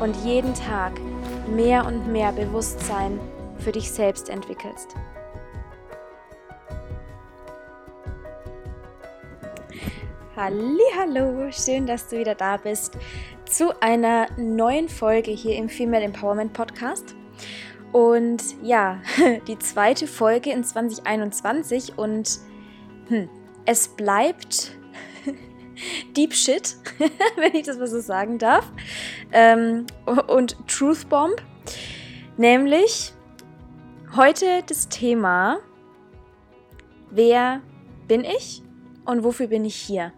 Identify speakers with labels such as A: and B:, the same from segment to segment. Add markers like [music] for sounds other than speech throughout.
A: und jeden Tag mehr und mehr Bewusstsein für dich selbst entwickelst. Hallo, schön, dass du wieder da bist zu einer neuen Folge hier im Female Empowerment Podcast. Und ja, [laughs] die zweite Folge in 2021 und hm, es bleibt Deep Shit, [laughs] wenn ich das mal so sagen darf. Ähm, und Truth Bomb. Nämlich heute das Thema, wer bin ich und wofür bin ich hier?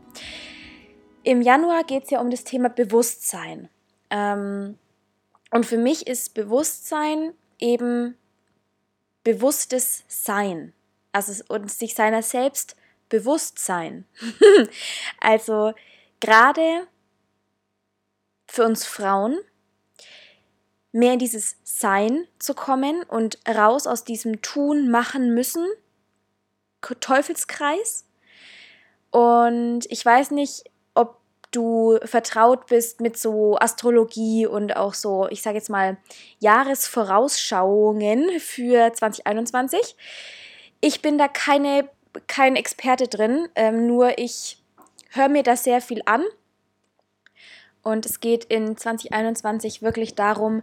A: Im Januar geht es ja um das Thema Bewusstsein. Ähm, und für mich ist Bewusstsein eben bewusstes Sein. Also und sich seiner selbst Bewusstsein. [laughs] also gerade für uns Frauen mehr in dieses Sein zu kommen und raus aus diesem Tun, Machen, Müssen, Teufelskreis. Und ich weiß nicht, ob du vertraut bist mit so Astrologie und auch so, ich sage jetzt mal, Jahresvorausschauungen für 2021. Ich bin da keine kein Experte drin, ähm, nur ich höre mir das sehr viel an. Und es geht in 2021 wirklich darum,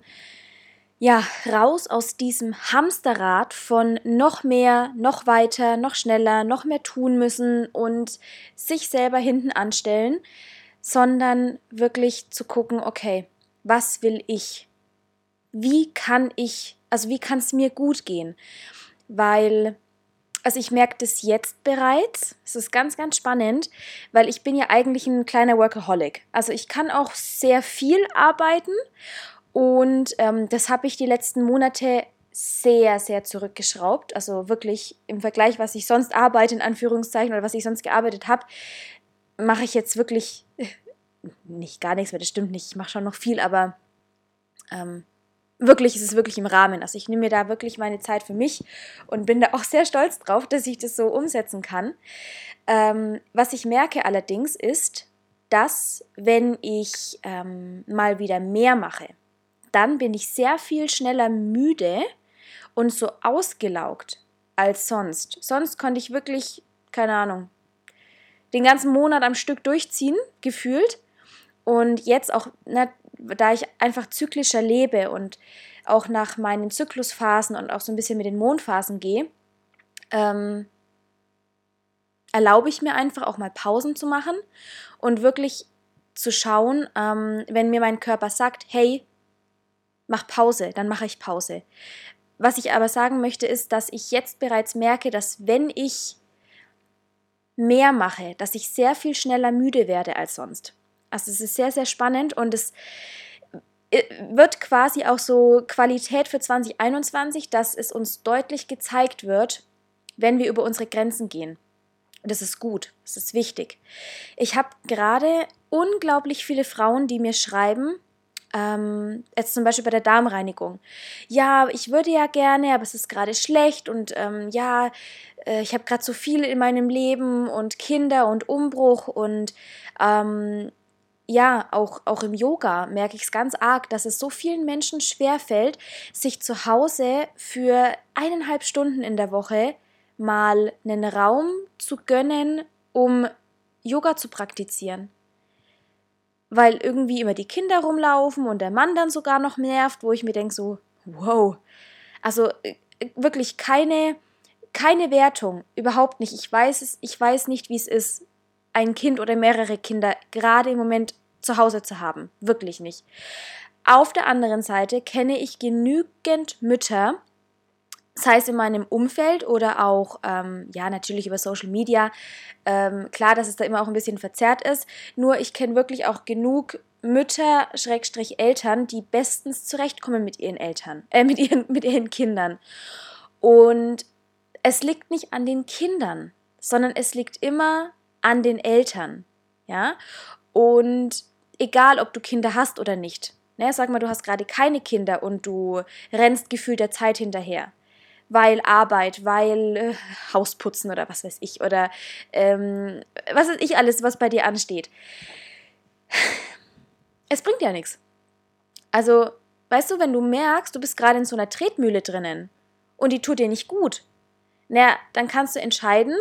A: ja, raus aus diesem Hamsterrad von noch mehr, noch weiter, noch schneller, noch mehr tun müssen und sich selber hinten anstellen, sondern wirklich zu gucken, okay, was will ich? Wie kann ich, also wie kann es mir gut gehen? Weil also ich merke das jetzt bereits. Es ist ganz, ganz spannend, weil ich bin ja eigentlich ein kleiner Workaholic. Also ich kann auch sehr viel arbeiten und ähm, das habe ich die letzten Monate sehr, sehr zurückgeschraubt. Also wirklich im Vergleich, was ich sonst arbeite, in Anführungszeichen, oder was ich sonst gearbeitet habe, mache ich jetzt wirklich nicht gar nichts mehr. Das stimmt nicht. Ich mache schon noch viel, aber ähm, wirklich, ist es wirklich im Rahmen. Also ich nehme mir da wirklich meine Zeit für mich und bin da [laughs] auch sehr stolz drauf, dass ich das so umsetzen kann. Ähm, was ich merke allerdings ist, dass wenn ich ähm, mal wieder mehr mache, dann bin ich sehr viel schneller müde und so ausgelaugt als sonst. Sonst konnte ich wirklich, keine Ahnung, den ganzen Monat am Stück durchziehen, gefühlt. Und jetzt auch, na, da ich einfach zyklischer lebe und auch nach meinen Zyklusphasen und auch so ein bisschen mit den Mondphasen gehe, ähm, erlaube ich mir einfach auch mal Pausen zu machen und wirklich zu schauen, ähm, wenn mir mein Körper sagt, hey, mach Pause, dann mache ich Pause. Was ich aber sagen möchte, ist, dass ich jetzt bereits merke, dass wenn ich mehr mache, dass ich sehr viel schneller müde werde als sonst. Also es ist sehr, sehr spannend und es äh, wird quasi auch so Qualität für 2021, dass es uns deutlich gezeigt wird, wenn wir über unsere Grenzen gehen. Das ist gut, das ist wichtig. Ich habe gerade unglaublich viele Frauen, die mir schreiben, ähm, jetzt zum Beispiel bei der Darmreinigung. Ja, ich würde ja gerne, aber es ist gerade schlecht und ähm, ja, äh, ich habe gerade so viel in meinem Leben und Kinder und Umbruch und ähm, ja, auch, auch im Yoga merke ich es ganz arg, dass es so vielen Menschen schwerfällt, sich zu Hause für eineinhalb Stunden in der Woche mal einen Raum zu gönnen, um Yoga zu praktizieren. weil irgendwie immer die Kinder rumlaufen und der Mann dann sogar noch nervt, wo ich mir denke so, wow. Also äh, wirklich keine, keine Wertung, überhaupt nicht. Ich weiß es, ich weiß nicht, wie es ist, ein Kind oder mehrere Kinder gerade im Moment zu Hause zu haben. Wirklich nicht. Auf der anderen Seite kenne ich genügend Mütter, sei es in meinem Umfeld oder auch, ähm, ja, natürlich über Social Media. Ähm, klar, dass es da immer auch ein bisschen verzerrt ist. Nur ich kenne wirklich auch genug Mütter, Schrägstrich Eltern, die bestens zurechtkommen mit ihren Eltern, äh, mit ihren, [laughs] mit ihren Kindern. Und es liegt nicht an den Kindern, sondern es liegt immer an den Eltern. Ja? Und egal, ob du Kinder hast oder nicht. Ne, sag mal, du hast gerade keine Kinder und du rennst gefühlt der Zeit hinterher weil Arbeit, weil äh, Hausputzen oder was weiß ich oder ähm, was weiß ich alles, was bei dir ansteht. Es bringt ja nichts. Also, weißt du, wenn du merkst, du bist gerade in so einer Tretmühle drinnen und die tut dir nicht gut, na, dann kannst du entscheiden,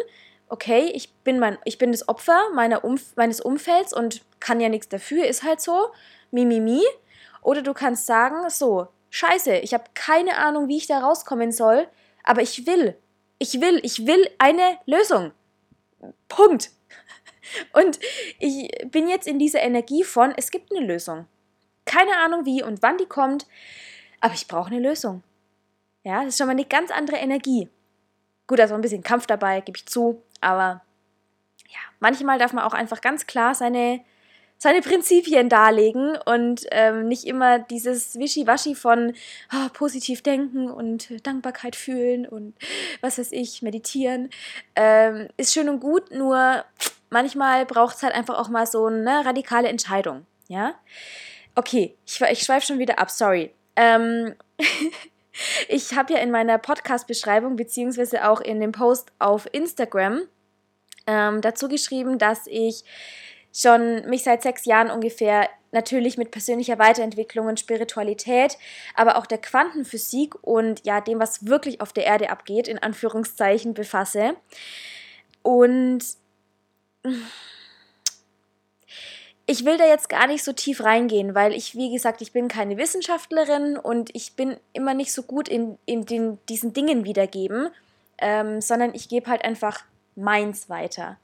A: okay, ich bin, mein, ich bin das Opfer meiner Umf meines Umfelds und kann ja nichts dafür, ist halt so, mi, mi, mi. Oder du kannst sagen, so, scheiße, ich habe keine Ahnung, wie ich da rauskommen soll, aber ich will, ich will, ich will eine Lösung. Punkt. [laughs] Und ich bin jetzt in dieser Energie von, es gibt eine Lösung. Keine Ahnung wie und wann die kommt, aber ich brauche eine Lösung. Ja, das ist schon mal eine ganz andere Energie. Gut, da ist auch ein bisschen Kampf dabei, gebe ich zu, aber ja, manchmal darf man auch einfach ganz klar seine seine Prinzipien darlegen und ähm, nicht immer dieses Wischiwaschi von oh, positiv denken und Dankbarkeit fühlen und was weiß ich, meditieren. Ähm, ist schön und gut, nur manchmal braucht es halt einfach auch mal so eine radikale Entscheidung. Ja? Okay, ich, ich schweife schon wieder ab, sorry. Ähm, [laughs] ich habe ja in meiner Podcast-Beschreibung beziehungsweise auch in dem Post auf Instagram ähm, dazu geschrieben, dass ich schon mich seit sechs Jahren ungefähr natürlich mit persönlicher Weiterentwicklung und Spiritualität, aber auch der Quantenphysik und ja, dem, was wirklich auf der Erde abgeht, in Anführungszeichen befasse. Und ich will da jetzt gar nicht so tief reingehen, weil ich, wie gesagt, ich bin keine Wissenschaftlerin und ich bin immer nicht so gut in, in den, diesen Dingen wiedergeben, ähm, sondern ich gebe halt einfach meins weiter.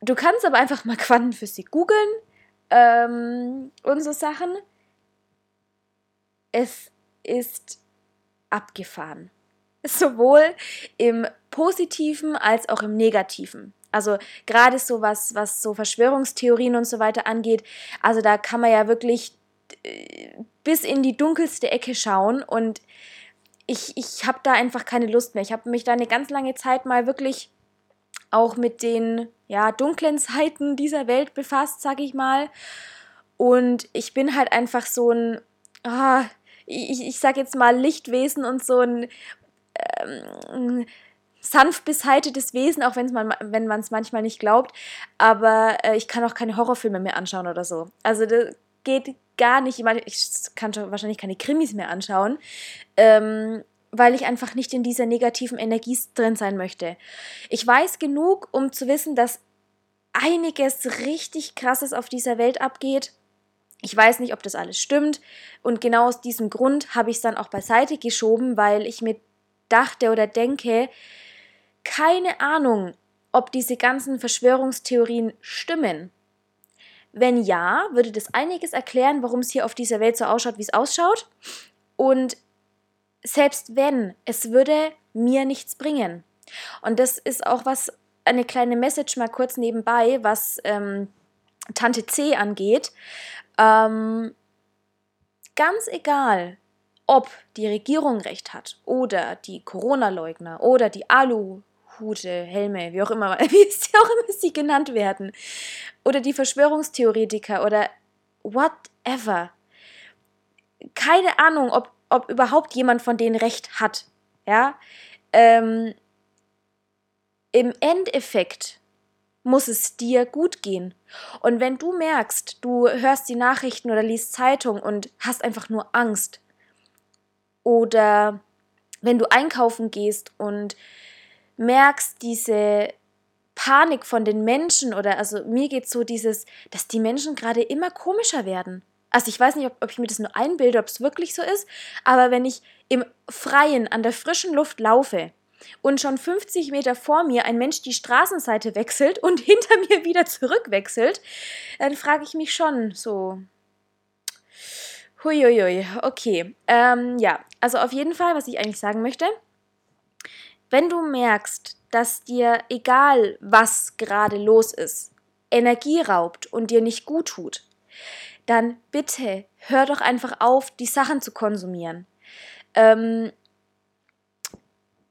A: Du kannst aber einfach mal Quantenphysik googeln ähm, und so Sachen. Es ist abgefahren. Sowohl im positiven als auch im negativen. Also gerade so was, was so Verschwörungstheorien und so weiter angeht, also da kann man ja wirklich äh, bis in die dunkelste Ecke schauen und ich, ich habe da einfach keine Lust mehr. Ich habe mich da eine ganz lange Zeit mal wirklich auch mit den ja, dunklen Seiten dieser Welt befasst, sag ich mal. Und ich bin halt einfach so ein, ah, ich, ich sag jetzt mal Lichtwesen und so ein ähm, sanft beseitetes Wesen, auch wenn's man, wenn man es manchmal nicht glaubt. Aber äh, ich kann auch keine Horrorfilme mehr anschauen oder so. Also das geht gar nicht. Ich, meine, ich kann schon wahrscheinlich keine Krimis mehr anschauen. Ähm, weil ich einfach nicht in dieser negativen Energie drin sein möchte. Ich weiß genug, um zu wissen, dass einiges richtig Krasses auf dieser Welt abgeht. Ich weiß nicht, ob das alles stimmt. Und genau aus diesem Grund habe ich es dann auch beiseite geschoben, weil ich mir dachte oder denke, keine Ahnung, ob diese ganzen Verschwörungstheorien stimmen. Wenn ja, würde das einiges erklären, warum es hier auf dieser Welt so ausschaut, wie es ausschaut. Und selbst wenn, es würde mir nichts bringen. Und das ist auch was, eine kleine Message mal kurz nebenbei, was ähm, Tante C angeht. Ähm, ganz egal, ob die Regierung recht hat oder die Corona-Leugner oder die Aluhute, Helme, wie auch immer, [laughs] wie sie auch immer sie genannt werden, oder die Verschwörungstheoretiker oder whatever. Keine Ahnung, ob ob überhaupt jemand von denen recht hat. Ja, ähm, im Endeffekt muss es dir gut gehen. Und wenn du merkst, du hörst die Nachrichten oder liest Zeitung und hast einfach nur Angst, oder wenn du einkaufen gehst und merkst diese Panik von den Menschen oder also mir geht so dieses, dass die Menschen gerade immer komischer werden. Also ich weiß nicht, ob, ob ich mir das nur einbilde, ob es wirklich so ist, aber wenn ich im Freien an der frischen Luft laufe und schon 50 Meter vor mir ein Mensch die Straßenseite wechselt und [laughs] hinter mir wieder zurückwechselt, dann frage ich mich schon so. Huiuiui, okay. Ähm, ja, also auf jeden Fall, was ich eigentlich sagen möchte, wenn du merkst, dass dir egal was gerade los ist, Energie raubt und dir nicht gut tut, dann bitte hör doch einfach auf, die Sachen zu konsumieren. Ähm,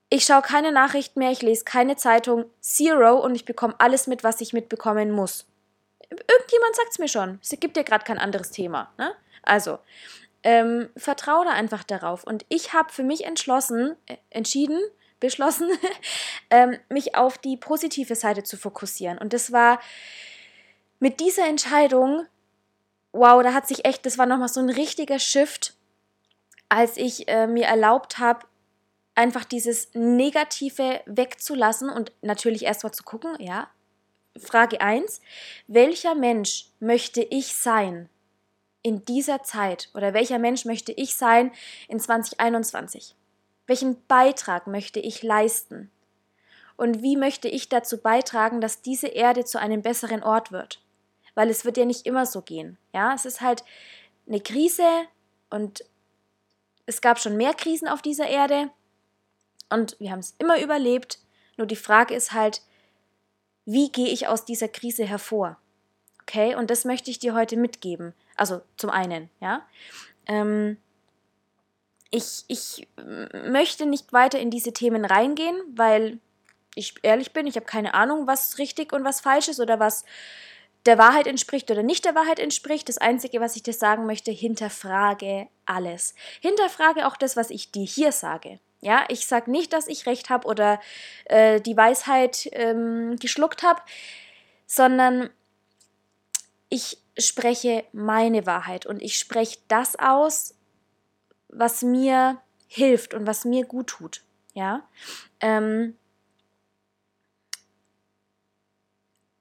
A: ich schaue keine Nachrichten mehr, ich lese keine Zeitung, zero und ich bekomme alles mit, was ich mitbekommen muss. Irgendjemand sagt es mir schon. Es gibt dir gerade kein anderes Thema. Ne? Also, ähm, vertraue da einfach darauf. Und ich habe für mich entschlossen, äh, entschieden, [laughs] beschlossen, [laughs] ähm, mich auf die positive Seite zu fokussieren. Und das war mit dieser Entscheidung, wow, da hat sich echt, das war nochmal so ein richtiger Shift, als ich äh, mir erlaubt habe, einfach dieses Negative wegzulassen und natürlich erstmal zu gucken, ja. Frage 1, welcher Mensch möchte ich sein in dieser Zeit oder welcher Mensch möchte ich sein in 2021? Welchen Beitrag möchte ich leisten? Und wie möchte ich dazu beitragen, dass diese Erde zu einem besseren Ort wird? Weil es wird ja nicht immer so gehen. Ja, es ist halt eine Krise und es gab schon mehr Krisen auf dieser Erde und wir haben es immer überlebt. Nur die Frage ist halt, wie gehe ich aus dieser Krise hervor? Okay, und das möchte ich dir heute mitgeben. Also zum einen, ja. Ähm, ich, ich möchte nicht weiter in diese Themen reingehen, weil ich ehrlich bin, ich habe keine Ahnung, was richtig und was falsch ist oder was der Wahrheit entspricht oder nicht der Wahrheit entspricht. Das Einzige, was ich dir sagen möchte, hinterfrage alles. Hinterfrage auch das, was ich dir hier sage. Ja, ich sage nicht, dass ich recht habe oder äh, die Weisheit ähm, geschluckt habe, sondern ich spreche meine Wahrheit und ich spreche das aus, was mir hilft und was mir gut tut. Ja, ähm,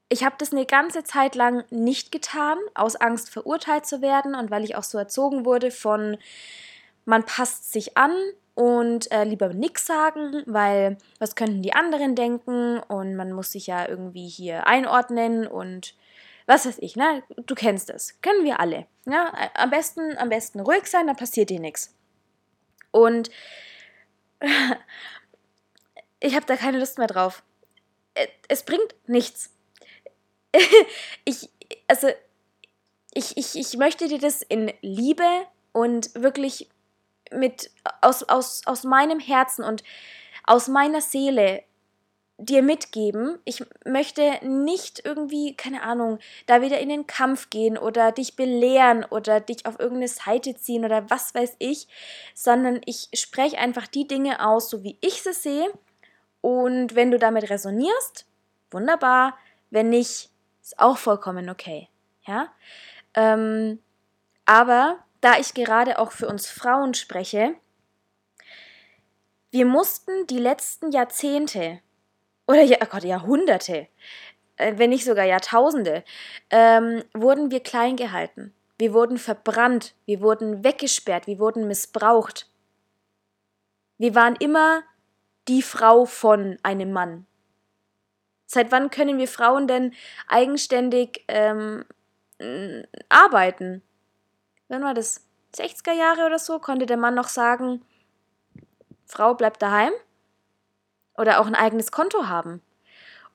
A: ich habe das eine ganze Zeit lang nicht getan, aus Angst verurteilt zu werden und weil ich auch so erzogen wurde von man passt sich an, und äh, lieber nichts sagen, weil was könnten die anderen denken und man muss sich ja irgendwie hier einordnen und was weiß ich, ne? Du kennst es. Können wir alle. Ne? Am besten, am besten ruhig sein, dann passiert dir nichts. Und [laughs] ich habe da keine Lust mehr drauf. Es bringt nichts. [laughs] ich, also, ich, ich, ich möchte dir das in Liebe und wirklich mit aus, aus, aus meinem Herzen und aus meiner Seele dir mitgeben. Ich möchte nicht irgendwie, keine Ahnung, da wieder in den Kampf gehen oder dich belehren oder dich auf irgendeine Seite ziehen oder was weiß ich, sondern ich spreche einfach die Dinge aus, so wie ich sie sehe. Und wenn du damit resonierst, wunderbar. Wenn nicht, ist auch vollkommen okay. Ja. Ähm, aber da ich gerade auch für uns Frauen spreche, wir mussten die letzten Jahrzehnte oder oh Gott, Jahrhunderte, äh, wenn nicht sogar Jahrtausende, ähm, wurden wir klein gehalten. Wir wurden verbrannt, wir wurden weggesperrt, wir wurden missbraucht. Wir waren immer die Frau von einem Mann. Seit wann können wir Frauen denn eigenständig ähm, arbeiten? wann war das? 60er Jahre oder so, konnte der Mann noch sagen, Frau bleibt daheim oder auch ein eigenes Konto haben.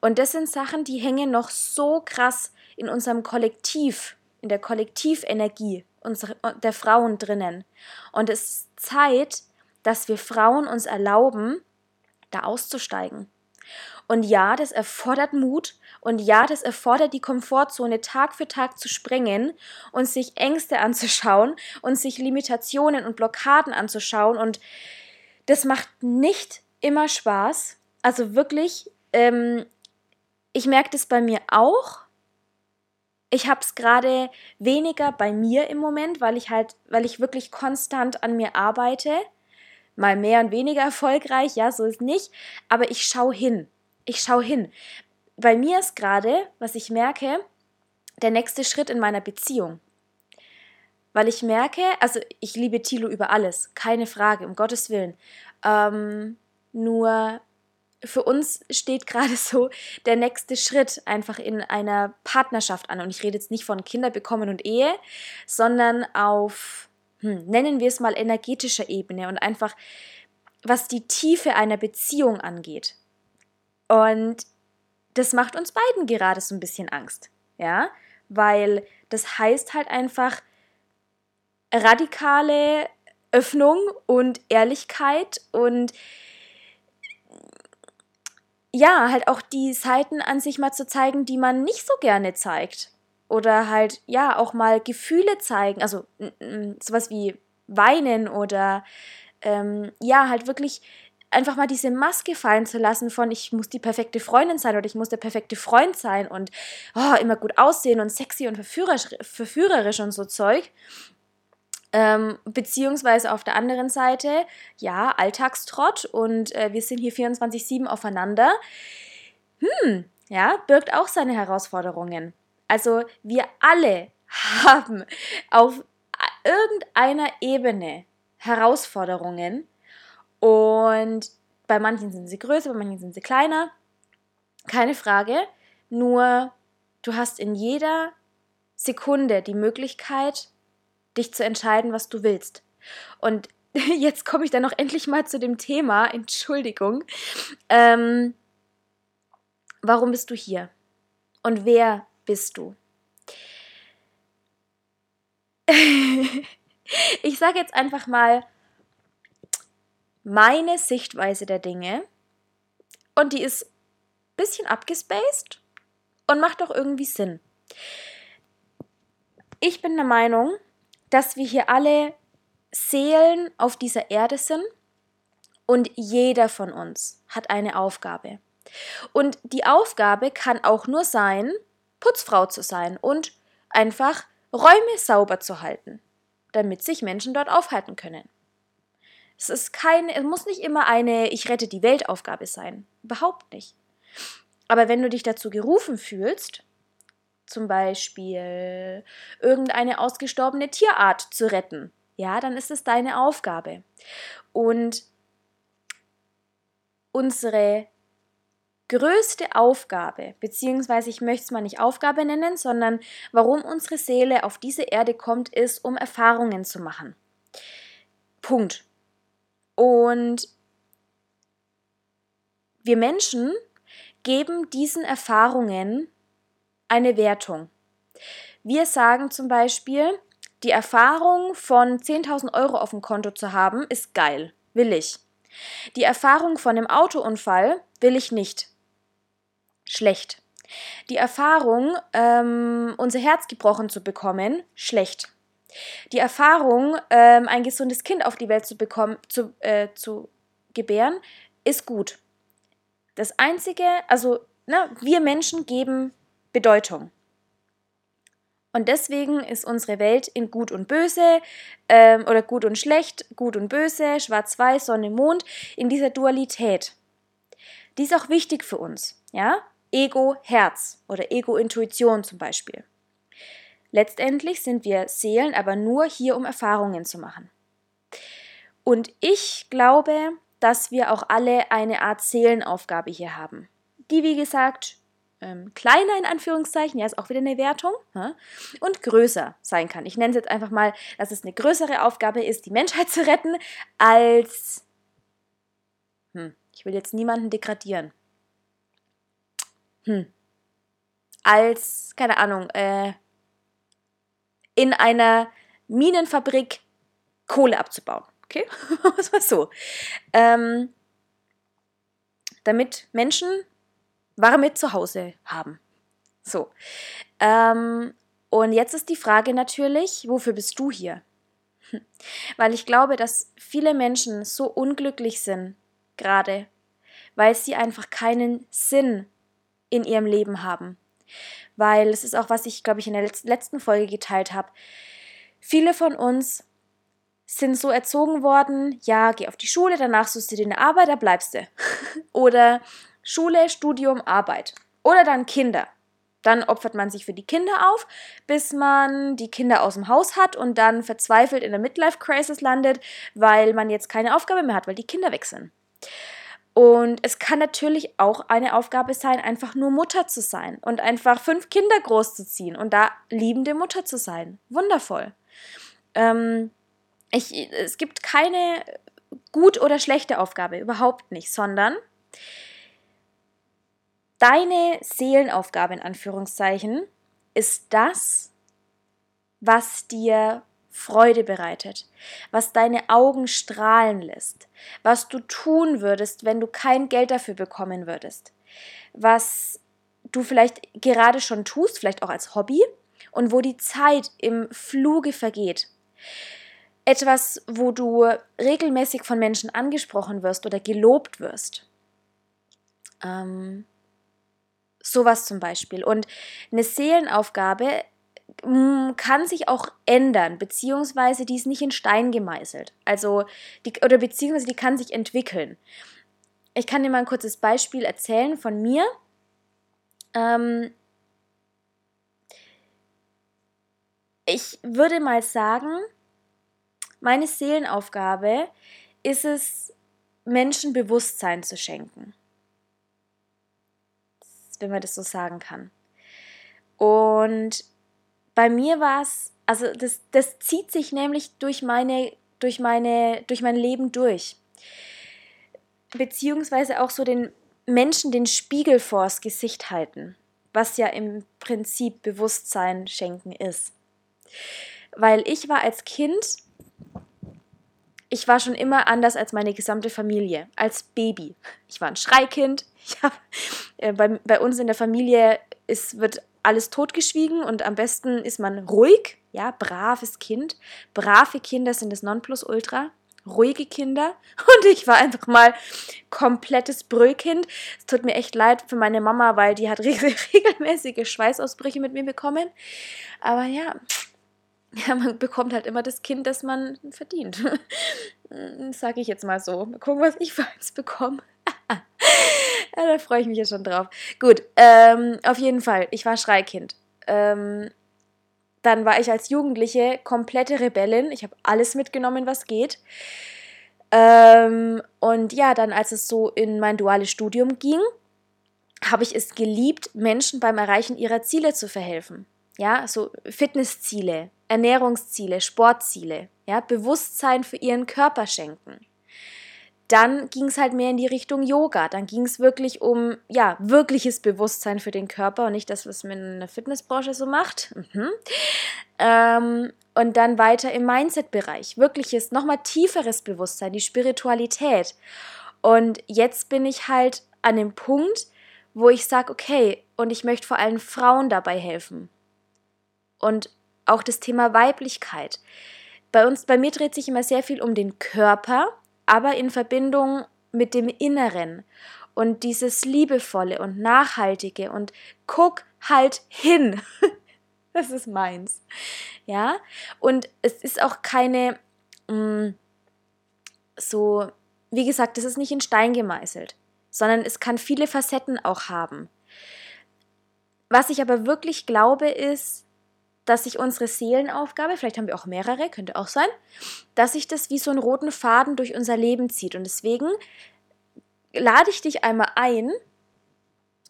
A: Und das sind Sachen, die hängen noch so krass in unserem Kollektiv, in der Kollektivenergie unserer, der Frauen drinnen. Und es ist Zeit, dass wir Frauen uns erlauben, da auszusteigen. Und ja, das erfordert Mut und ja, das erfordert die Komfortzone Tag für Tag zu sprengen und sich Ängste anzuschauen und sich Limitationen und Blockaden anzuschauen. Und das macht nicht immer Spaß. Also wirklich, ähm, ich merke das bei mir auch. Ich habe es gerade weniger bei mir im Moment, weil ich halt, weil ich wirklich konstant an mir arbeite. Mal mehr und weniger erfolgreich, ja, so ist nicht. Aber ich schaue hin ich schaue hin. bei mir ist gerade, was ich merke, der nächste Schritt in meiner Beziehung. Weil ich merke, also ich liebe Tilo über alles, keine Frage, um Gottes Willen. Ähm, nur für uns steht gerade [laughs] so der nächste Schritt einfach in einer Partnerschaft an. Und ich rede jetzt nicht von Kinder bekommen und Ehe, sondern auf, hm, nennen wir es mal, energetischer Ebene und einfach, was die Tiefe einer Beziehung angeht. Und das macht uns beiden gerade so ein bisschen Angst. Ja, weil das heißt halt einfach radikale Öffnung und Ehrlichkeit und ja, halt auch die Seiten an sich mal zu zeigen, die man nicht so gerne zeigt. Oder halt, ja, auch mal Gefühle zeigen, also sowas wie weinen oder ähm, ja, halt wirklich einfach mal diese Maske fallen zu lassen von ich muss die perfekte Freundin sein oder ich muss der perfekte Freund sein und oh, immer gut aussehen und sexy und verführerisch, verführerisch und so Zeug. Ähm, beziehungsweise auf der anderen Seite, ja, Alltagstrott und äh, wir sind hier 24-7 aufeinander. Hm, ja, birgt auch seine Herausforderungen. Also wir alle haben auf irgendeiner Ebene Herausforderungen und bei manchen sind sie größer, bei manchen sind sie kleiner. Keine Frage. Nur du hast in jeder Sekunde die Möglichkeit, dich zu entscheiden, was du willst. Und [laughs] jetzt komme ich dann noch endlich mal zu dem Thema, Entschuldigung. Ähm, warum bist du hier? Und wer bist du? [laughs] ich sage jetzt einfach mal meine Sichtweise der Dinge und die ist ein bisschen abgespaced und macht auch irgendwie Sinn. Ich bin der Meinung, dass wir hier alle Seelen auf dieser Erde sind und jeder von uns hat eine Aufgabe. Und die Aufgabe kann auch nur sein, Putzfrau zu sein und einfach Räume sauber zu halten, damit sich Menschen dort aufhalten können. Es ist keine, es muss nicht immer eine Ich rette die Welt Aufgabe sein. Überhaupt nicht. Aber wenn du dich dazu gerufen fühlst, zum Beispiel irgendeine ausgestorbene Tierart zu retten, ja, dann ist es deine Aufgabe. Und unsere größte Aufgabe, beziehungsweise ich möchte es mal nicht Aufgabe nennen, sondern warum unsere Seele auf diese Erde kommt, ist, um Erfahrungen zu machen. Punkt. Und wir Menschen geben diesen Erfahrungen eine Wertung. Wir sagen zum Beispiel, die Erfahrung von 10.000 Euro auf dem Konto zu haben, ist geil, will ich. Die Erfahrung von einem Autounfall will ich nicht. Schlecht. Die Erfahrung, ähm, unser Herz gebrochen zu bekommen, schlecht. Die Erfahrung, ähm, ein gesundes Kind auf die Welt zu bekommen, zu, äh, zu gebären, ist gut. Das Einzige, also na, ne, wir Menschen geben Bedeutung. Und deswegen ist unsere Welt in Gut und Böse ähm, oder Gut und Schlecht, Gut und Böse, Schwarz-Weiß, Sonne, Mond, in dieser Dualität. Die ist auch wichtig für uns. Ja? Ego, Herz oder Ego-Intuition zum Beispiel. Letztendlich sind wir Seelen aber nur hier, um Erfahrungen zu machen. Und ich glaube, dass wir auch alle eine Art Seelenaufgabe hier haben, die wie gesagt ähm, kleiner in Anführungszeichen, ja, ist auch wieder eine Wertung, ja, und größer sein kann. Ich nenne es jetzt einfach mal, dass es eine größere Aufgabe ist, die Menschheit zu retten, als, hm, ich will jetzt niemanden degradieren, hm, als, keine Ahnung, äh, in einer Minenfabrik Kohle abzubauen. Okay? [laughs] Was war so? Ähm, damit Menschen warme Zuhause haben. So. Ähm, und jetzt ist die Frage natürlich, wofür bist du hier? [laughs] Weil ich glaube, dass viele Menschen so unglücklich sind, gerade, weil sie einfach keinen Sinn in ihrem Leben haben. Weil es ist auch, was ich, glaube ich, in der letzten Folge geteilt habe. Viele von uns sind so erzogen worden, ja, geh auf die Schule, danach suchst du dir eine Arbeit, da bleibst du. [laughs] Oder Schule, Studium, Arbeit. Oder dann Kinder. Dann opfert man sich für die Kinder auf, bis man die Kinder aus dem Haus hat und dann verzweifelt in der Midlife-Crisis landet, weil man jetzt keine Aufgabe mehr hat, weil die Kinder weg sind. Und es kann natürlich auch eine Aufgabe sein, einfach nur Mutter zu sein und einfach fünf Kinder großzuziehen und da liebende Mutter zu sein. Wundervoll. Ähm, ich, es gibt keine gut oder schlechte Aufgabe, überhaupt nicht, sondern deine Seelenaufgabe in Anführungszeichen ist das, was dir Freude bereitet, was deine Augen strahlen lässt, was du tun würdest, wenn du kein Geld dafür bekommen würdest, was du vielleicht gerade schon tust, vielleicht auch als Hobby und wo die Zeit im Fluge vergeht. Etwas, wo du regelmäßig von Menschen angesprochen wirst oder gelobt wirst. Ähm, sowas zum Beispiel. Und eine Seelenaufgabe kann sich auch ändern, beziehungsweise die ist nicht in Stein gemeißelt. Also, die, oder beziehungsweise die kann sich entwickeln. Ich kann dir mal ein kurzes Beispiel erzählen von mir. Ähm, ich würde mal sagen, meine Seelenaufgabe ist es, Menschen Bewusstsein zu schenken. Wenn man das so sagen kann. Und bei mir war es, also das, das zieht sich nämlich durch meine, durch meine, durch mein Leben durch. Beziehungsweise auch so den Menschen den Spiegel vors Gesicht halten, was ja im Prinzip Bewusstsein schenken ist. Weil ich war als Kind, ich war schon immer anders als meine gesamte Familie, als Baby. Ich war ein Schreikind. [laughs] Hab, äh, bei, bei uns in der Familie ist, wird alles totgeschwiegen und am besten ist man ruhig, ja, braves Kind. Brave Kinder sind das Nonplusultra. Ruhige Kinder. [laughs] Und ich war einfach mal komplettes Brüllkind. Es tut mir echt leid für meine Mama, weil die hat [laughs] regelmäßige Schweißausbrüche mit mir bekommen. Aber ja, [laughs] ja, man bekommt halt immer das Kind, das man verdient. Sage ich jetzt mal so. Mal gucken, was ich für eins bekomme. [laughs] ja, da freue ich mich ja schon drauf. Gut, ähm, auf jeden Fall, ich war Schreikind. Ähm, dann war ich als Jugendliche komplette Rebellin. Ich habe alles mitgenommen, was geht. Ähm, und ja, dann als es so in mein duales Studium ging, habe ich es geliebt, Menschen beim Erreichen ihrer Ziele zu verhelfen. Ja, so Fitnessziele, Ernährungsziele, Sportziele, ja, Bewusstsein für ihren Körper schenken dann ging es halt mehr in die Richtung Yoga. Dann ging es wirklich um, ja, wirkliches Bewusstsein für den Körper und nicht das, was man in der Fitnessbranche so macht. Mhm. Ähm, und dann weiter im Mindset-Bereich. Wirkliches, nochmal tieferes Bewusstsein, die Spiritualität. Und jetzt bin ich halt an dem Punkt, wo ich sage, okay, und ich möchte vor allem Frauen dabei helfen. Und auch das Thema Weiblichkeit. Bei uns, bei mir dreht sich immer sehr viel um den Körper aber in Verbindung mit dem Inneren und dieses liebevolle und nachhaltige und guck halt hin. [laughs] das ist meins. Ja? Und es ist auch keine mh, mm, so wie gesagt, das ist nicht in Stein gemeißelt, sondern es kann viele Facetten auch haben. Was ich aber wirklich glaube, ist, dass sich unsere Seelenaufgabe, vielleicht haben wir auch mehrere, könnte auch sein, dass sich das wie so einen roten Faden durch unser Leben zieht. Und deswegen lade ich dich einmal ein,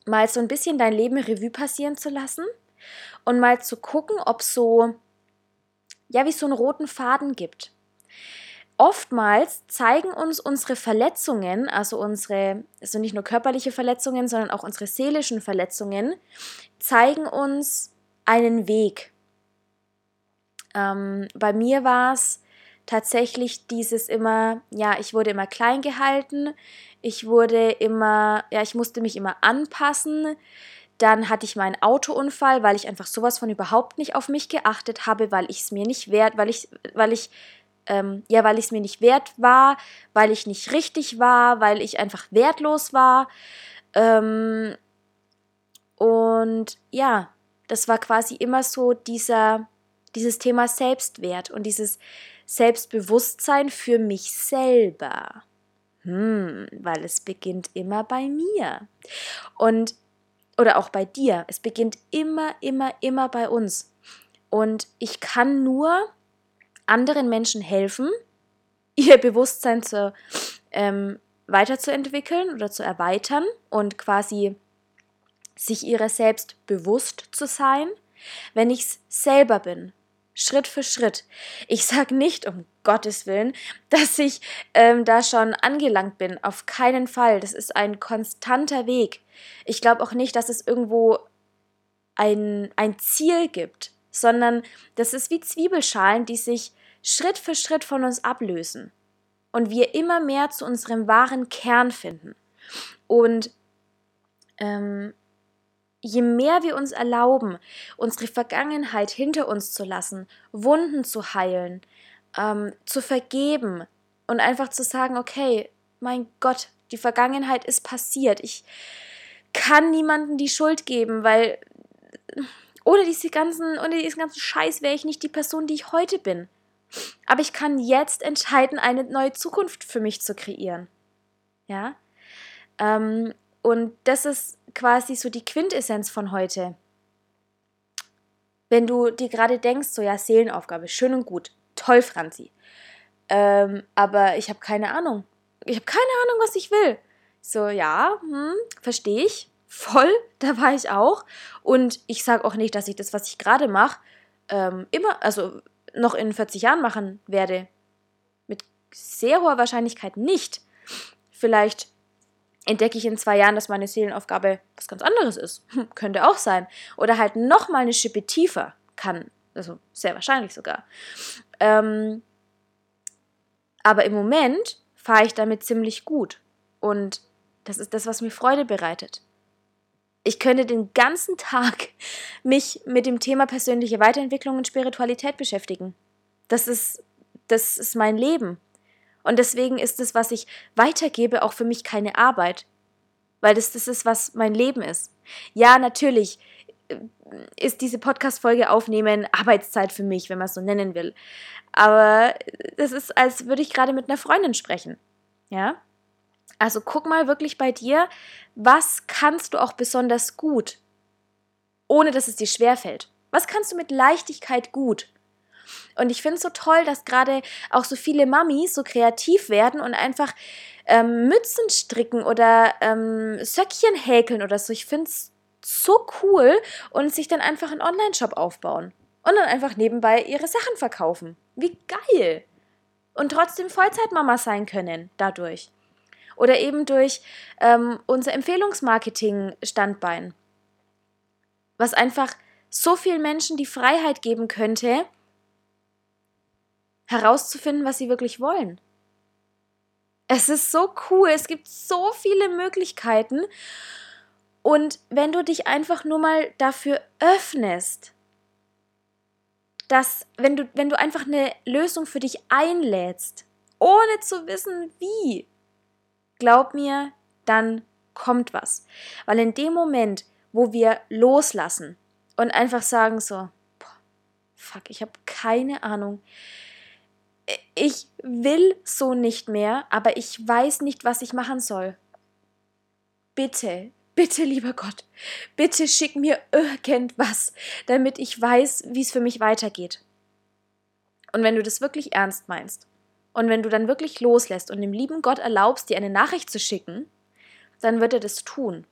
A: mal so ein bisschen dein Leben Revue passieren zu lassen und mal zu gucken, ob so, ja, wie so einen roten Faden gibt. Oftmals zeigen uns unsere Verletzungen, also unsere, also nicht nur körperliche Verletzungen, sondern auch unsere seelischen Verletzungen, zeigen uns einen Weg. Ähm, bei mir war es tatsächlich dieses immer, ja, ich wurde immer klein gehalten, ich wurde immer, ja, ich musste mich immer anpassen. Dann hatte ich meinen Autounfall, weil ich einfach sowas von überhaupt nicht auf mich geachtet habe, weil ich es mir nicht wert, weil ich, weil ich, ähm, ja, weil ich es mir nicht wert war, weil ich nicht richtig war, weil ich einfach wertlos war. Ähm, und ja, das war quasi immer so dieser, dieses Thema Selbstwert und dieses Selbstbewusstsein für mich selber. Hm, weil es beginnt immer bei mir. Und, oder auch bei dir. Es beginnt immer, immer, immer bei uns. Und ich kann nur anderen Menschen helfen, [laughs] ihr Bewusstsein zu, ähm, weiterzuentwickeln oder zu erweitern und quasi sich ihrer selbst bewusst zu sein, wenn ich es selber bin. Schritt für Schritt. Ich sage nicht, um Gottes Willen, dass ich ähm, da schon angelangt bin. Auf keinen Fall. Das ist ein konstanter Weg. Ich glaube auch nicht, dass es irgendwo ein, ein Ziel gibt, sondern das ist wie Zwiebelschalen, die sich Schritt für Schritt von uns ablösen und wir immer mehr zu unserem wahren Kern finden. Und ähm, je mehr wir uns erlauben, unsere Vergangenheit hinter uns zu lassen, Wunden zu heilen, ähm, zu vergeben und einfach zu sagen, okay, mein Gott, die Vergangenheit ist passiert. Ich kann niemandem die Schuld geben, weil ohne diese ganzen, ohne diesen ganzen Scheiß wäre ich nicht die Person, die ich heute bin. Aber ich kann jetzt entscheiden, eine neue Zukunft für mich zu kreieren. Ja. Ähm, und das ist quasi so die Quintessenz von heute. Wenn du dir gerade denkst, so ja, Seelenaufgabe, schön und gut, toll, Franzi. Ähm, aber ich habe keine Ahnung. Ich habe keine Ahnung, was ich will. So, ja, hm, verstehe ich. Voll, [laughs] da war ich auch. Und ich sage auch nicht, dass ich das, was ich gerade mache, ähm, immer, also noch in 40 Jahren machen werde. Mit sehr hoher Wahrscheinlichkeit nicht. Vielleicht entdecke ich in zwei Jahren, dass meine Seelenaufgabe was ganz anderes ist. Hm, könnte auch sein. Oder halt nochmal eine Schippe tiefer kann. Also sehr wahrscheinlich sogar. Ähm, aber im Moment fahre ich damit ziemlich gut. Und das ist das, was mir Freude bereitet. Ich könnte den ganzen Tag mich mit dem Thema persönliche Weiterentwicklung und Spiritualität beschäftigen. Das ist, das ist mein Leben. Und deswegen ist es, was ich weitergebe, auch für mich keine Arbeit. Weil das das ist, was mein Leben ist. Ja, natürlich äh, ist diese Podcast-Folge aufnehmen Arbeitszeit für mich, wenn man es so nennen will. Aber das ist, als würde ich gerade mit einer Freundin sprechen. Ja? Also guck mal wirklich bei dir, was kannst du auch besonders gut, ohne dass es dir schwerfällt? Was kannst du mit Leichtigkeit gut? Und ich finde es so toll, dass gerade auch so viele Mamis so kreativ werden und einfach ähm, Mützen stricken oder ähm, Söckchen häkeln oder so. Ich finde es so cool und sich dann einfach einen Online-Shop aufbauen und dann einfach nebenbei ihre Sachen verkaufen. Wie geil! Und trotzdem Vollzeitmama sein können dadurch. Oder eben durch ähm, unser Empfehlungsmarketing-Standbein. Was einfach so vielen Menschen die Freiheit geben könnte, herauszufinden, was sie wirklich wollen. Es ist so cool, es gibt so viele Möglichkeiten. Und wenn du dich einfach nur mal dafür öffnest, dass wenn du, wenn du einfach eine Lösung für dich einlädst, ohne zu wissen, wie, glaub mir, dann kommt was. Weil in dem Moment, wo wir loslassen und einfach sagen so, boah, fuck, ich habe keine Ahnung, ich will so nicht mehr, aber ich weiß nicht, was ich machen soll. Bitte, bitte, lieber Gott, bitte schick mir irgendwas, damit ich weiß, wie es für mich weitergeht. Und wenn du das wirklich ernst meinst und wenn du dann wirklich loslässt und dem lieben Gott erlaubst, dir eine Nachricht zu schicken, dann wird er das tun.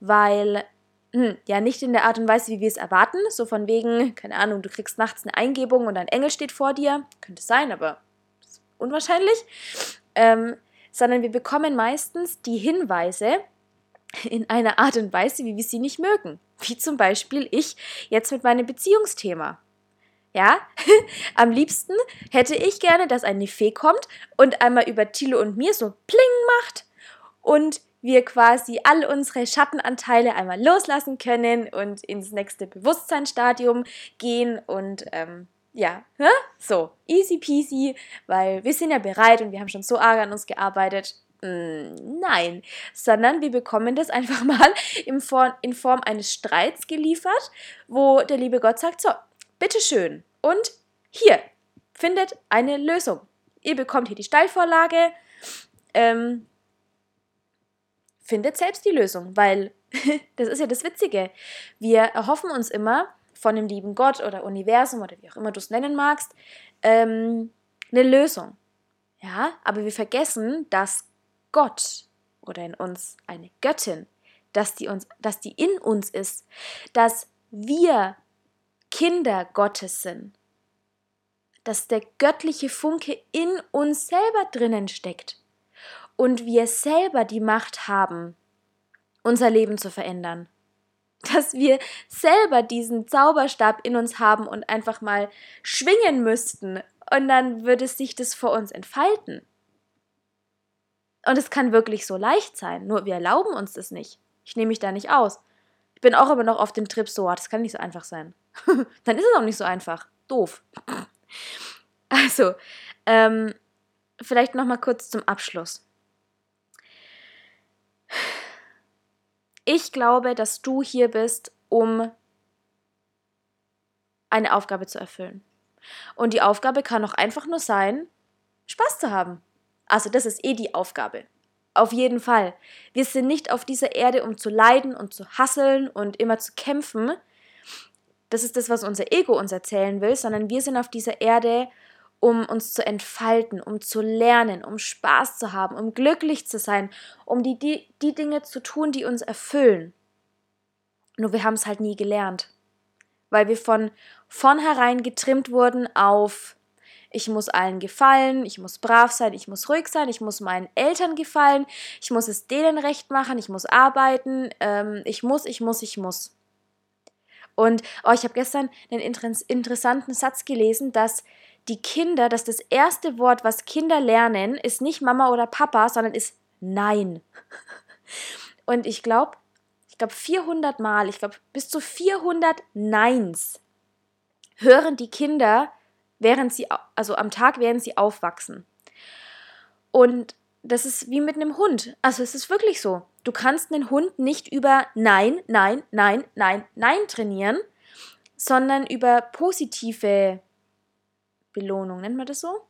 A: Weil hm, ja, nicht in der Art und Weise, wie wir es erwarten. So von wegen, keine Ahnung, du kriegst nachts eine Eingebung und ein Engel steht vor dir. Könnte sein, aber unwahrscheinlich. Ähm, sondern wir bekommen meistens die Hinweise in einer Art und Weise, wie wir sie nicht mögen. Wie zum Beispiel ich jetzt mit meinem Beziehungsthema. Ja, [laughs] am liebsten hätte ich gerne, dass eine Fee kommt und einmal über Thilo und mir so pling macht und wir quasi all unsere Schattenanteile einmal loslassen können und ins nächste Bewusstseinsstadium gehen und ähm, ja, ne? so, easy peasy, weil wir sind ja bereit und wir haben schon so arg an uns gearbeitet. Mm, nein, sondern wir bekommen das [laughs] einfach mal in Form, in Form eines Streits geliefert, wo der liebe Gott sagt, so, bitteschön und hier, findet eine Lösung. Ihr bekommt hier die Steilvorlage, ähm, findet selbst die Lösung, weil [laughs] das ist ja das Witzige. Wir erhoffen uns immer von dem lieben Gott oder Universum oder wie auch immer du es nennen magst, ähm, eine Lösung. Ja, aber wir vergessen, dass Gott oder in uns eine Göttin, dass die, uns, dass die in uns ist, dass wir Kinder Gottes sind, dass der göttliche Funke in uns selber drinnen steckt und wir selber die Macht haben, unser Leben zu verändern. [laughs] Dass wir selber diesen Zauberstab in uns haben und einfach mal schwingen müssten und dann würde sich das vor uns entfalten. Und es kann wirklich so leicht sein, nur wir erlauben uns das nicht. Ich nehme mich da nicht aus. Ich bin auch immer noch auf dem Trip so, ah, das kann nicht so einfach sein. [laughs] dann ist es auch nicht so einfach. Doof. [laughs] also, ähm, vielleicht noch mal kurz zum Abschluss. Ich glaube, dass du hier bist, um eine Aufgabe zu erfüllen. Und die Aufgabe kann auch einfach nur sein, Spaß zu haben. Also das ist eh die Aufgabe. Auf jeden Fall. Wir sind nicht auf dieser Erde, um zu leiden und zu hasseln und immer zu kämpfen. Das ist das, was unser Ego uns erzählen will, sondern wir sind auf dieser Erde, um uns zu entfalten, um zu lernen, um Spaß zu haben, um glücklich zu sein, um die, die, die Dinge zu tun, die uns erfüllen. Nur wir haben es halt nie gelernt, weil wir von vornherein getrimmt wurden auf ich muss allen gefallen, ich muss brav sein, ich muss ruhig sein, ich muss meinen Eltern gefallen, ich muss es denen recht machen, ich muss arbeiten, ähm, ich muss, ich muss, ich muss. Und oh, ich habe gestern einen interessanten Satz gelesen, dass die Kinder, dass das erste Wort, was Kinder lernen, ist nicht Mama oder Papa, sondern ist Nein. [laughs] Und ich glaube, ich glaube 400 Mal, ich glaube bis zu 400 Neins hören die Kinder, während sie, also am Tag, während sie aufwachsen. Und das ist wie mit einem Hund. Also es ist wirklich so. Du kannst einen Hund nicht über Nein, Nein, Nein, Nein, Nein trainieren, sondern über positive Belohnung, nennt man das so?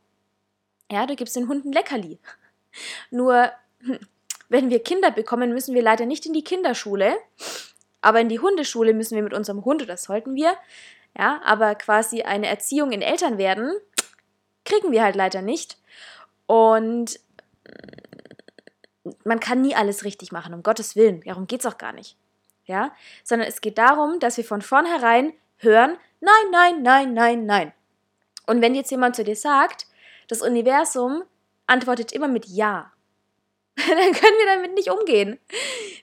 A: Ja, du gibst den Hunden Leckerli. [laughs] Nur, [laughs] wenn wir Kinder bekommen, müssen wir leider nicht in die Kinderschule, aber in die Hundeschule müssen wir mit unserem Hund, oder das sollten wir, ja, aber quasi eine Erziehung in Eltern werden, [tsk] kriegen wir halt leider nicht. Und man kann nie alles richtig machen, um Gottes Willen. Darum geht es auch gar nicht. Ja, sondern es geht darum, dass wir von vornherein hören, nein, nein, nein, nein, nein. Und wenn jetzt jemand zu dir sagt, das Universum antwortet immer mit Ja, [laughs] dann können wir damit nicht umgehen.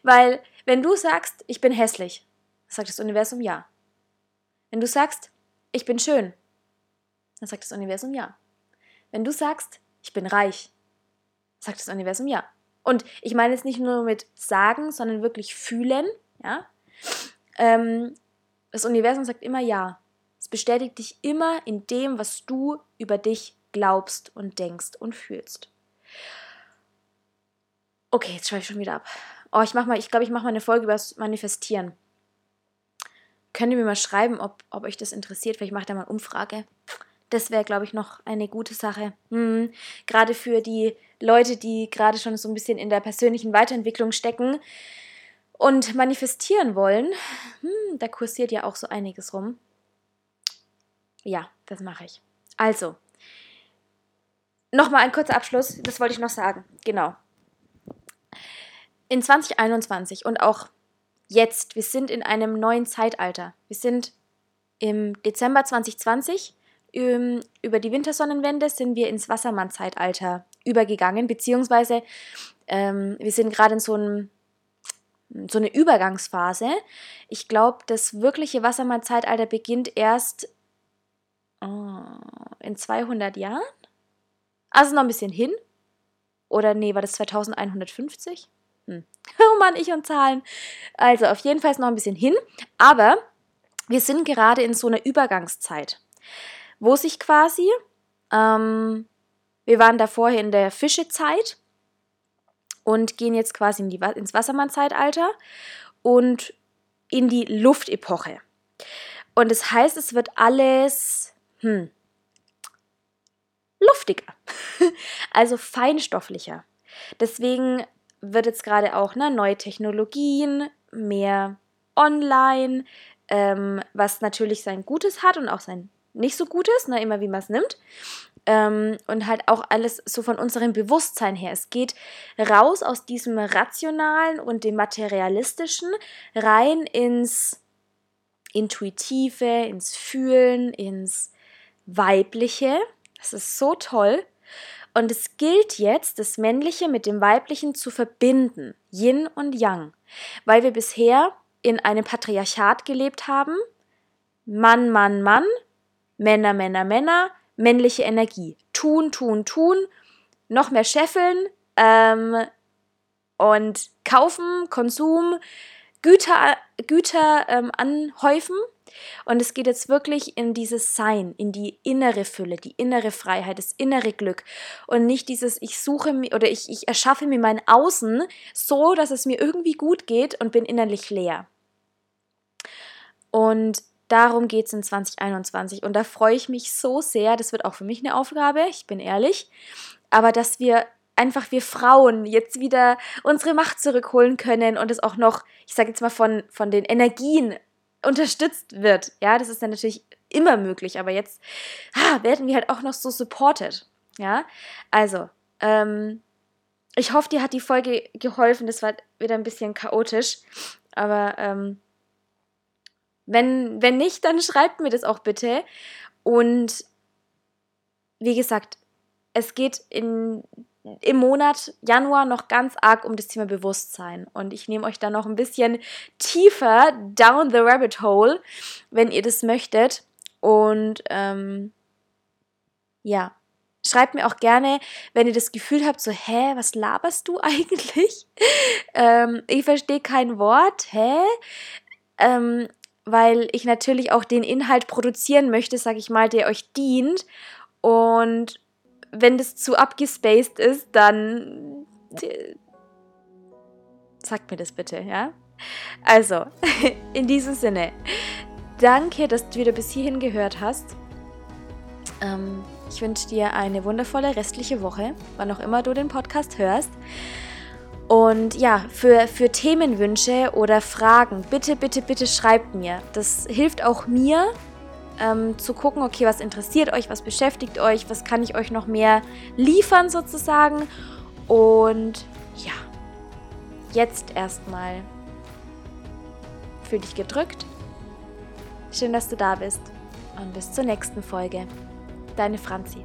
A: Weil wenn du sagst, ich bin hässlich, sagt das Universum Ja. Wenn du sagst, ich bin schön, dann sagt das Universum Ja. Wenn du sagst, ich bin reich, sagt das Universum Ja. Und ich meine jetzt nicht nur mit sagen, sondern wirklich fühlen, ja. Ähm, das Universum sagt immer Ja. Es bestätigt dich immer in dem, was du über dich glaubst und denkst und fühlst. Okay, jetzt schreibe ich schon wieder ab. Oh, ich mach mal, ich glaube, ich mache mal eine Folge über das Manifestieren. Könnt ihr mir mal schreiben, ob, ob euch das interessiert? Vielleicht mache ich da mal eine Umfrage. Das wäre, glaube ich, noch eine gute Sache. Hm, gerade für die Leute, die gerade schon so ein bisschen in der persönlichen Weiterentwicklung stecken und manifestieren wollen. Hm, da kursiert ja auch so einiges rum. Ja, das mache ich. Also, nochmal ein kurzer Abschluss, das wollte ich noch sagen. Genau. In 2021 und auch jetzt, wir sind in einem neuen Zeitalter. Wir sind im Dezember 2020, ähm, über die Wintersonnenwende sind wir ins Wassermann-Zeitalter übergegangen, beziehungsweise ähm, wir sind gerade in so einem so eine Übergangsphase. Ich glaube, das wirkliche Wassermann-Zeitalter beginnt erst in 200 Jahren? Also noch ein bisschen hin. Oder nee, war das 2150? Hm. [laughs] Oh Mann, ich und Zahlen. Also auf jeden Fall noch ein bisschen hin. Aber wir sind gerade in so einer Übergangszeit, wo sich quasi, ähm, wir waren da vorher in der Fischezeit und gehen jetzt quasi in die, ins Wassermann-Zeitalter und in die Luftepoche. Und das heißt, es wird alles hm, luftiger, [laughs] also feinstofflicher. Deswegen wird jetzt gerade auch ne, neue Technologien mehr online, ähm, was natürlich sein Gutes hat und auch sein nicht so Gutes, ne, immer wie man es nimmt. Ähm, und halt auch alles so von unserem Bewusstsein her. Es geht raus aus diesem Rationalen und dem Materialistischen rein ins Intuitive, ins Fühlen, ins Weibliche. Das ist so toll. Und es gilt jetzt, das Männliche mit dem Weiblichen zu verbinden, Yin und Yang, weil wir bisher in einem Patriarchat gelebt haben. Mann, Mann, Mann, Männer, Männer, Männer, männliche Energie. Tun, tun, tun, noch mehr scheffeln ähm, und kaufen, Konsum, Güter, Güter ähm, anhäufen. Und es geht jetzt wirklich in dieses Sein, in die innere Fülle, die innere Freiheit, das innere Glück. Und nicht dieses, ich suche mir oder ich, ich erschaffe mir mein Außen so, dass es mir irgendwie gut geht und bin innerlich leer. Und darum geht es in 2021. Und da freue ich mich so sehr. Das wird auch für mich eine Aufgabe, ich bin ehrlich. Aber dass wir einfach wir Frauen jetzt wieder unsere Macht zurückholen können und es auch noch, ich sage jetzt mal, von, von den Energien unterstützt wird. Ja, das ist dann natürlich immer möglich, aber jetzt ah, werden wir halt auch noch so supported. Ja, also, ähm, ich hoffe, dir hat die Folge geholfen. Das war wieder ein bisschen chaotisch, aber ähm, wenn, wenn nicht, dann schreibt mir das auch bitte. Und wie gesagt, es geht in im Monat Januar noch ganz arg um das Thema Bewusstsein. Und ich nehme euch da noch ein bisschen tiefer down the rabbit hole, wenn ihr das möchtet. Und ähm, ja, schreibt mir auch gerne, wenn ihr das Gefühl habt, so, hä, was laberst du [laughs] eigentlich? ähm, ich verstehe kein Wort, hä? Ähm, weil ich natürlich auch den Inhalt produzieren möchte, sag ich mal, der euch dient. Und wenn das zu abgespaced ist, dann sagt mir das bitte, ja? Also, [laughs] in diesem Sinne, danke, dass du wieder bis hierhin gehört hast. Ähm, ich wünsche dir eine wundervolle restliche Woche, wann auch immer du den Podcast hörst. Und ja, für, für Themenwünsche oder Fragen, bitte, bitte, bitte schreibt mir. Das hilft auch mir, ähm, zu gucken, okay, was interessiert euch, was beschäftigt euch, was kann ich euch noch mehr liefern sozusagen. Und ja, jetzt erstmal fühl dich gedrückt. Schön, dass du da bist und bis zur nächsten Folge. Deine Franzi.